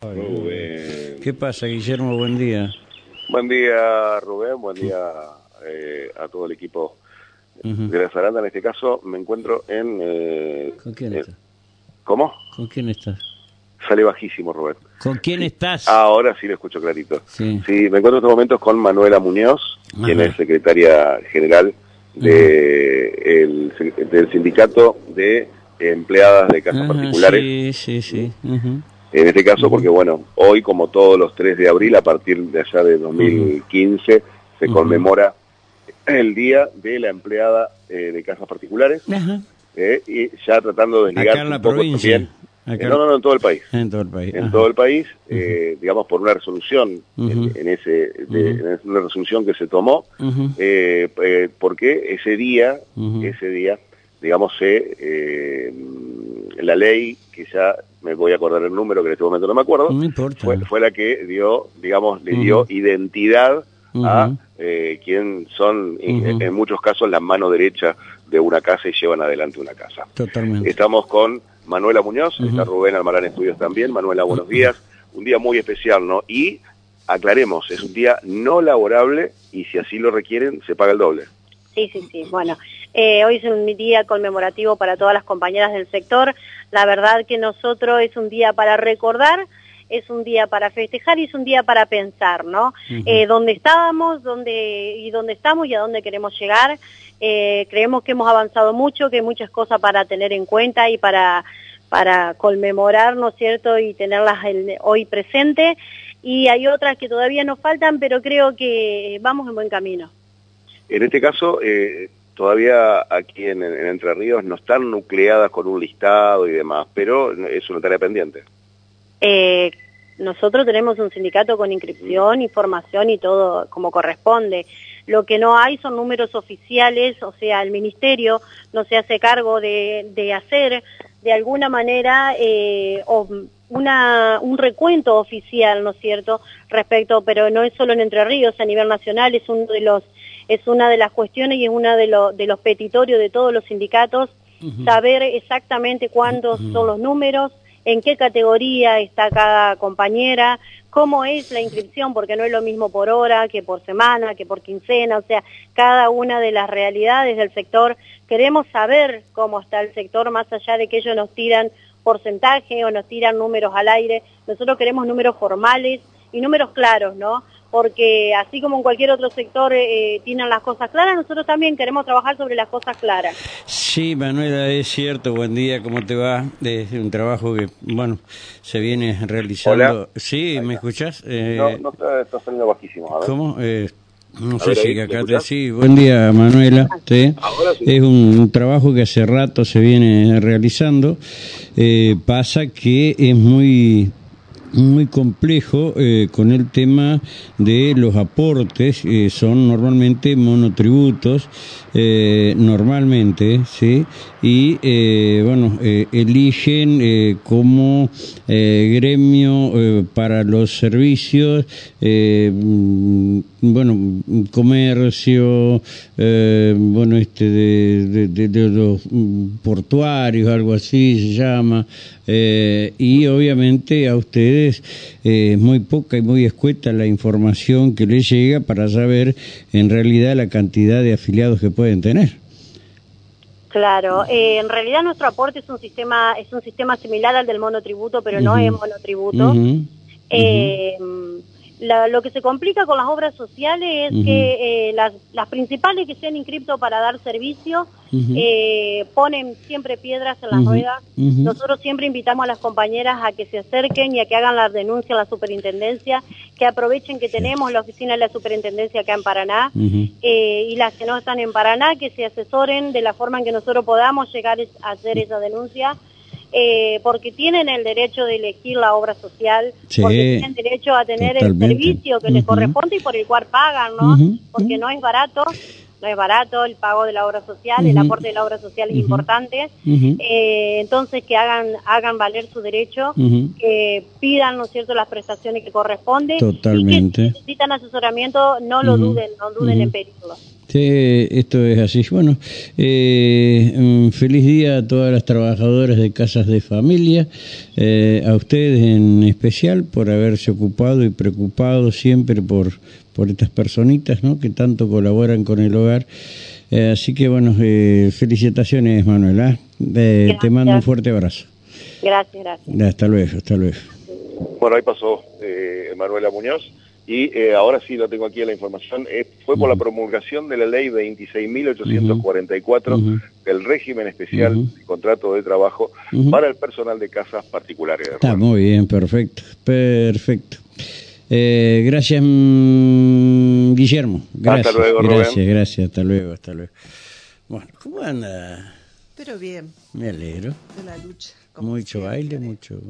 Rubén. ¿Qué pasa, Guillermo? Buen día. Buen día, Rubén. Buen día eh, a todo el equipo de la Zaranda. En este caso me encuentro en... eh, ¿Con quién eh, estás? ¿Cómo? ¿Con quién estás? Sale bajísimo, Rubén. ¿Con quién estás? Ahora sí lo escucho clarito. Sí. Sí, me encuentro en estos momentos con Manuela Muñoz, quien Ajá. es secretaria general de, el- del sindicato de empleadas de casas Ajá, particulares. Sí, sí, sí. En este caso, porque bueno, hoy como todos los 3 de abril, a partir de allá de 2015, se Ujú. conmemora el Día de la Empleada eh, de Casas Particulares, Ajá. eh, y ya tratando de la un poco provincia. también, Acá- eh, no, no, no, en todo el país, En todo el país. en ajá. todo el país, digamos por una resolución, en, en ese, de- Ujú. en una resolución que se tomó, porque ese día, ese día, digamos, se, la ley, que ya me voy a acordar el número, que en este momento no me acuerdo, No importa. fue, fue la que dio, digamos, le dio identidad a eh, quien son, en- en muchos casos, la mano derecha de una casa y llevan adelante una casa. Totalmente. Estamos con Manuela Muñoz, está Rubén Almarán Estudios también. Manuela, buenos días. Un día muy especial, ¿no? Y aclaremos, es un día no laborable y si así lo requieren, se paga el doble. Sí, sí, sí. Bueno, eh, hoy es un día conmemorativo para todas las compañeras del sector. La verdad que nosotros es un día para recordar, es un día para festejar y es un día para pensar, ¿no? Eh, dónde estábamos, dónde y dónde estamos y a dónde queremos llegar. Eh, creemos que hemos avanzado mucho, que hay muchas cosas para tener en cuenta y para para conmemorar, ¿no es cierto? Y tenerlas el- hoy presente. Y hay otras que todavía nos faltan, pero creo que vamos en buen camino. En este caso, eh, todavía aquí en, en Entre Ríos no están nucleadas con un listado y demás, pero es una tarea pendiente. Eh, nosotros tenemos un sindicato con inscripción, información y todo como corresponde. Lo que no hay son números oficiales, o sea, el ministerio no se hace cargo de, de hacer de alguna manera eh, una, un recuento oficial, ¿no es cierto?, respecto, pero no es solo en Entre Ríos, a nivel nacional es uno de los es una de las cuestiones y es uno de, los de los petitorios de todos los sindicatos, saber exactamente cuántos son los números, en qué categoría está cada compañera, cómo es la inscripción, porque no es lo mismo por hora, que por semana, que por quincena, o sea, cada una de las realidades del sector. Queremos saber cómo está el sector, más allá de que ellos nos tiran porcentaje o nos tiran números al aire. Nosotros queremos números formales y números claros, ¿no? Porque así como en cualquier otro sector eh, tienen las cosas claras, nosotros también queremos trabajar sobre las cosas claras. Sí, Manuela, es cierto. Buen día, ¿cómo te va? Es un trabajo que, bueno, se viene realizando. Hola. Sí, ¿me escuchás? Eh, No, no está, está saliendo bajísimo. A ver. ¿Cómo? Eh, no A sé ver, si ahí, ¿me acá te... Sí, buen día, Manuela. Sí. Ahora sí. Es un, un trabajo que hace rato se viene realizando. Eh, pasa que es muy muy complejo eh, con el tema de los aportes eh, son normalmente monotributos eh, normalmente sí y eh, bueno eligen como gremio para los servicios bueno comercio eh, bueno este de, de- de- de los mm, portuarios algo así se llama eh, y obviamente a ustedes eh, es muy poca y muy escueta la información que les llega para saber en realidad la cantidad de afiliados que pueden tener. Claro, eh, en realidad nuestro aporte es un sistema es un sistema similar al del monotributo, pero no es monotributo. Eh, la- lo que se complica con las obras sociales es que eh, las, las principales que se han inscrito para dar servicio eh, ponen siempre piedras en las ruedas. Nosotros siempre invitamos a las compañeras a que se acerquen y a que hagan la denuncia a la superintendencia, que aprovechen que tenemos la oficina de la superintendencia acá en Paraná eh, y las que no están en Paraná, que se asesoren de la forma en que nosotros podamos llegar a hacer esa denuncia, eh, porque tienen el derecho de elegir la obra social, Sí, porque tienen derecho a tener totalmente. el servicio que les corresponde y por el cual pagan, ¿no? Porque no es barato, no es barato el pago de la obra social, el aporte de la obra social es importante. Eh, entonces que hagan hagan valer su derecho, que pidan, ¿no es cierto?, las prestaciones que corresponden. Y Totalmente. que si necesitan asesoramiento, no lo duden, no duden en pedirlo. Sí, esto es así. Bueno, eh, feliz día a todas las trabajadoras de casas de familia, eh, a ustedes en especial por haberse ocupado y preocupado siempre por, por estas personitas ¿no? que tanto colaboran con el hogar. Eh, así que bueno, eh, felicitaciones Manuela. Eh, te mando un fuerte abrazo. Gracias, gracias. Hasta luego, hasta luego. Bueno, ahí pasó Manuela Muñoz. Y eh, ahora sí lo tengo aquí la información, eh, fue por la promulgación de la ley 26.844 del régimen especial de contrato de trabajo para el personal de casas particulares. Está muy bien, perfecto, perfecto. Eh, gracias, mm, Guillermo. Gracias, hasta luego, Gracias, gracias, hasta luego, hasta luego. Bueno, ¿cómo anda? Pero bien. Me alegro. De la lucha. Mucho baile, mucho...